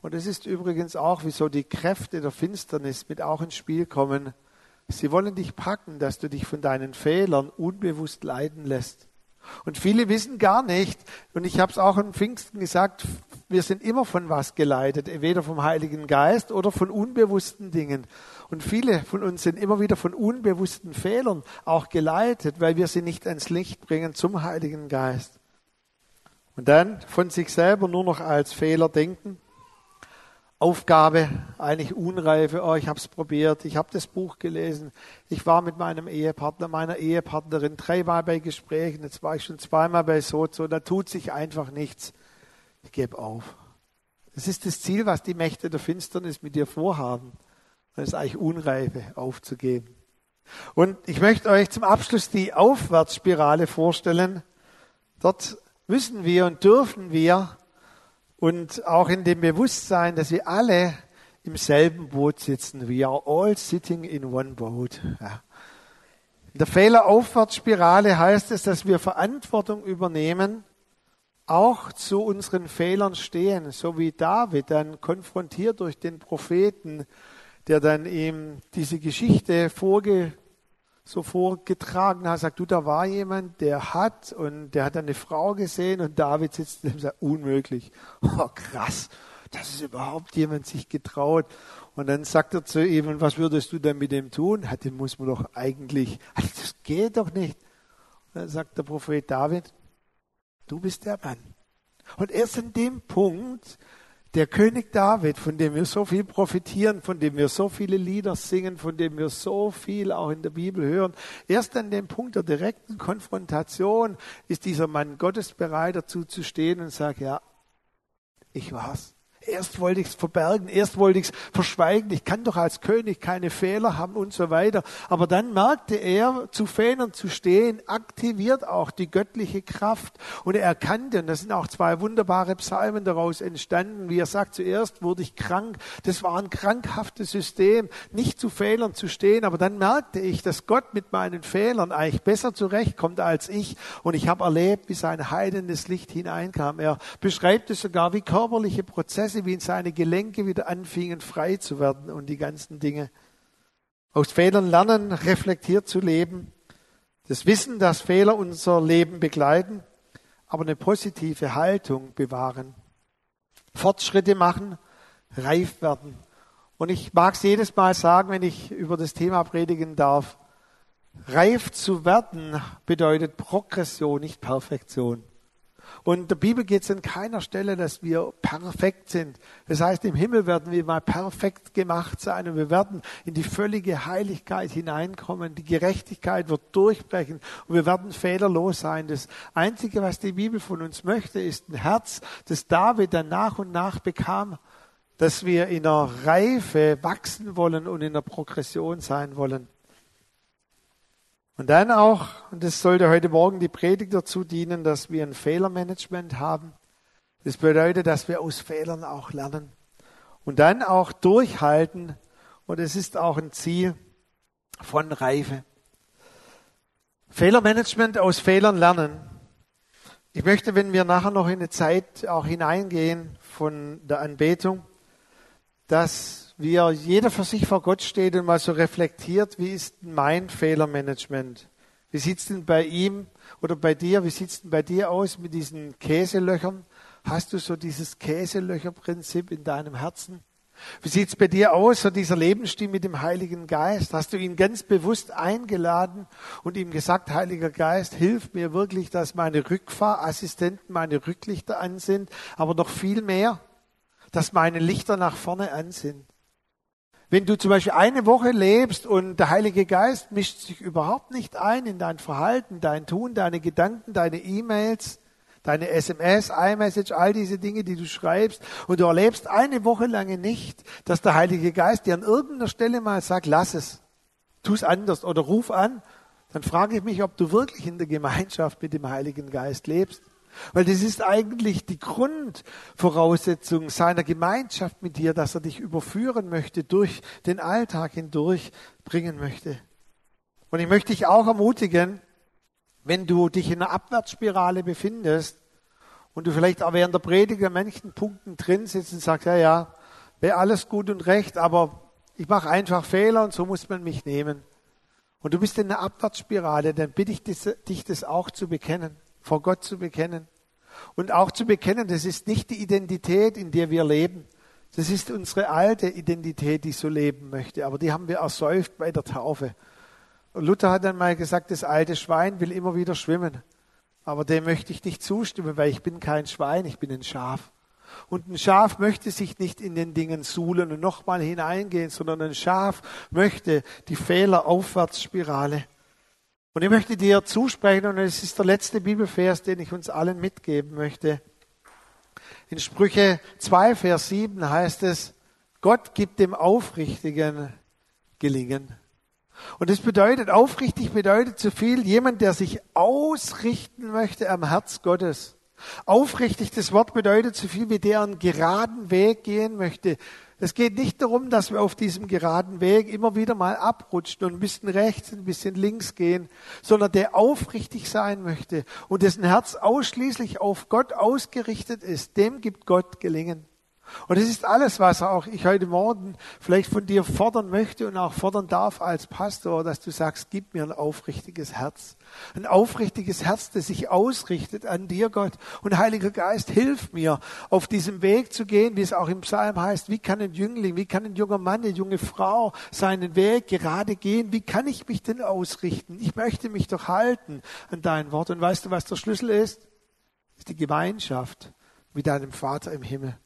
und es ist übrigens auch, wieso die Kräfte der Finsternis mit auch ins Spiel kommen. Sie wollen dich packen, dass du dich von deinen Fehlern unbewusst leiden lässt. Und viele wissen gar nicht, und ich habe es auch am Pfingsten gesagt, wir sind immer von was geleitet, entweder vom Heiligen Geist oder von unbewussten Dingen. Und viele von uns sind immer wieder von unbewussten Fehlern auch geleitet, weil wir sie nicht ans Licht bringen zum Heiligen Geist. Und dann von sich selber nur noch als Fehler denken. Aufgabe, eigentlich Unreife, oh, ich habe es probiert, ich habe das Buch gelesen, ich war mit meinem Ehepartner, meiner Ehepartnerin dreimal bei Gesprächen, jetzt war ich schon zweimal bei Sozo, da tut sich einfach nichts ich gebe auf. Das ist das Ziel, was die Mächte der Finsternis mit dir vorhaben. Das ist eigentlich Unreife aufzugeben. Und ich möchte euch zum Abschluss die Aufwärtsspirale vorstellen. Dort müssen wir und dürfen wir und auch in dem Bewusstsein, dass wir alle im selben Boot sitzen. We are all sitting in one boat. Ja. In der Fehleraufwärtsspirale heißt es, dass wir Verantwortung übernehmen auch zu unseren Fehlern stehen, so wie David dann konfrontiert durch den Propheten, der dann ihm diese Geschichte vorge, so vorgetragen hat, sagt, du, da war jemand, der hat und der hat eine Frau gesehen und David sitzt und sagt, unmöglich. Oh, krass, dass es überhaupt jemand sich getraut. Und dann sagt er zu ihm, was würdest du denn mit dem tun? Hat, den muss man doch eigentlich, das geht doch nicht. Und dann sagt der Prophet David, Du bist der Mann. Und erst in dem Punkt, der König David, von dem wir so viel profitieren, von dem wir so viele Lieder singen, von dem wir so viel auch in der Bibel hören, erst an dem Punkt der direkten Konfrontation ist dieser Mann Gottes bereit dazu zu stehen und sagt, ja, ich war's. Erst wollte ich es verbergen, erst wollte ich es verschweigen. Ich kann doch als König keine Fehler haben und so weiter. Aber dann merkte er, zu Fehlern zu stehen, aktiviert auch die göttliche Kraft. Und er erkannte, und da sind auch zwei wunderbare Psalmen daraus entstanden, wie er sagt, zuerst wurde ich krank. Das war ein krankhaftes System, nicht zu Fehlern zu stehen. Aber dann merkte ich, dass Gott mit meinen Fehlern eigentlich besser zurechtkommt als ich. Und ich habe erlebt, wie sein heilendes Licht hineinkam. Er beschreibt es sogar wie körperliche Prozesse Weise, wie seine Gelenke wieder anfingen frei zu werden und die ganzen Dinge. Aus Fehlern lernen, reflektiert zu leben. Das Wissen, dass Fehler unser Leben begleiten, aber eine positive Haltung bewahren. Fortschritte machen, reif werden. Und ich mag es jedes Mal sagen, wenn ich über das Thema predigen darf. Reif zu werden bedeutet Progression, nicht Perfektion. Und der Bibel geht es an keiner Stelle, dass wir perfekt sind. Das heißt, im Himmel werden wir mal perfekt gemacht sein und wir werden in die völlige Heiligkeit hineinkommen. Die Gerechtigkeit wird durchbrechen und wir werden fehlerlos sein. Das Einzige, was die Bibel von uns möchte, ist ein Herz, das David dann nach und nach bekam, dass wir in der Reife wachsen wollen und in der Progression sein wollen. Und dann auch, und das sollte heute Morgen die Predigt dazu dienen, dass wir ein Fehlermanagement haben. Das bedeutet, dass wir aus Fehlern auch lernen. Und dann auch durchhalten und es ist auch ein Ziel von Reife. Fehlermanagement aus Fehlern lernen. Ich möchte, wenn wir nachher noch in eine Zeit auch hineingehen von der Anbetung, dass wir jeder für sich vor Gott steht und mal so reflektiert, wie ist mein Fehlermanagement? Wie sieht's denn bei ihm oder bei dir, wie sieht's denn bei dir aus mit diesen Käselöchern? Hast du so dieses Käselöcherprinzip in deinem Herzen? Wie sieht's bei dir aus, so dieser Lebensstil mit dem Heiligen Geist? Hast du ihn ganz bewusst eingeladen und ihm gesagt, Heiliger Geist, hilf mir wirklich, dass meine Rückfahrassistenten meine Rücklichter an sind, aber noch viel mehr, dass meine Lichter nach vorne an sind. Wenn du zum Beispiel eine Woche lebst und der Heilige Geist mischt sich überhaupt nicht ein in dein Verhalten, dein Tun, deine Gedanken, deine E-Mails, deine SMS, iMessage, all diese Dinge, die du schreibst, und du erlebst eine Woche lang nicht, dass der Heilige Geist dir an irgendeiner Stelle mal sagt, lass es, tu es anders oder ruf an, dann frage ich mich, ob du wirklich in der Gemeinschaft mit dem Heiligen Geist lebst. Weil das ist eigentlich die Grundvoraussetzung seiner Gemeinschaft mit dir, dass er dich überführen möchte, durch den Alltag hindurch bringen möchte. Und ich möchte dich auch ermutigen, wenn du dich in einer Abwärtsspirale befindest und du vielleicht auch während der Predigt an manchen Punkten drin sitzt und sagst, ja, ja, wäre alles gut und recht, aber ich mache einfach Fehler und so muss man mich nehmen. Und du bist in einer Abwärtsspirale, dann bitte ich dich, das auch zu bekennen, vor Gott zu bekennen. Und auch zu bekennen, das ist nicht die Identität, in der wir leben. Das ist unsere alte Identität, die so leben möchte. Aber die haben wir ersäuft bei der Taufe. Und Luther hat dann mal gesagt, das alte Schwein will immer wieder schwimmen. Aber dem möchte ich nicht zustimmen, weil ich bin kein Schwein, ich bin ein Schaf. Und ein Schaf möchte sich nicht in den Dingen suhlen und nochmal hineingehen, sondern ein Schaf möchte die Fehleraufwärtsspirale. Und ich möchte dir zusprechen, und es ist der letzte Bibelvers, den ich uns allen mitgeben möchte. In Sprüche 2, Vers 7 heißt es, Gott gibt dem Aufrichtigen Gelingen. Und das bedeutet, aufrichtig bedeutet so viel, jemand, der sich ausrichten möchte am Herz Gottes. Aufrichtig, das Wort bedeutet so viel, wie der einen geraden Weg gehen möchte. Es geht nicht darum, dass wir auf diesem geraden Weg immer wieder mal abrutschen und ein bisschen rechts, ein bisschen links gehen, sondern der aufrichtig sein möchte und dessen Herz ausschließlich auf Gott ausgerichtet ist, dem gibt Gott gelingen. Und es ist alles, was auch ich heute Morgen vielleicht von dir fordern möchte und auch fordern darf als Pastor, dass du sagst, gib mir ein aufrichtiges Herz. Ein aufrichtiges Herz, das sich ausrichtet an dir, Gott. Und Heiliger Geist, hilf mir, auf diesem Weg zu gehen, wie es auch im Psalm heißt. Wie kann ein Jüngling, wie kann ein junger Mann, eine junge Frau seinen Weg gerade gehen? Wie kann ich mich denn ausrichten? Ich möchte mich doch halten an dein Wort. Und weißt du, was der Schlüssel ist? Das ist die Gemeinschaft mit deinem Vater im Himmel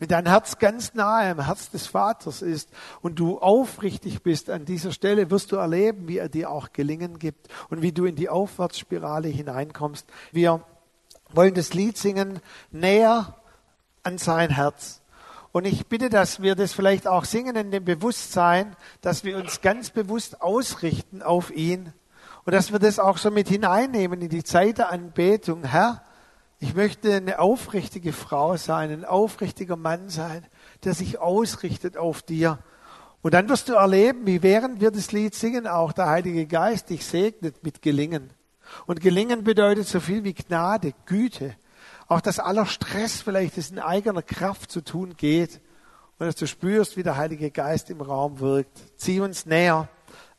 wenn dein Herz ganz nahe am Herz des Vaters ist und du aufrichtig bist an dieser Stelle, wirst du erleben, wie er dir auch Gelingen gibt und wie du in die Aufwärtsspirale hineinkommst. Wir wollen das Lied singen, näher an sein Herz. Und ich bitte, dass wir das vielleicht auch singen in dem Bewusstsein, dass wir uns ganz bewusst ausrichten auf ihn und dass wir das auch so mit hineinnehmen in die Zeit der Anbetung. Herr, ich möchte eine aufrichtige Frau sein, ein aufrichtiger Mann sein, der sich ausrichtet auf dir. Und dann wirst du erleben, wie während wir das Lied singen, auch der Heilige Geist dich segnet mit Gelingen. Und Gelingen bedeutet so viel wie Gnade, Güte. Auch dass aller Stress vielleicht es in eigener Kraft zu tun geht. Und dass du spürst, wie der Heilige Geist im Raum wirkt. Zieh uns näher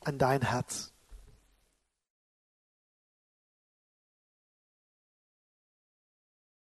an dein Herz.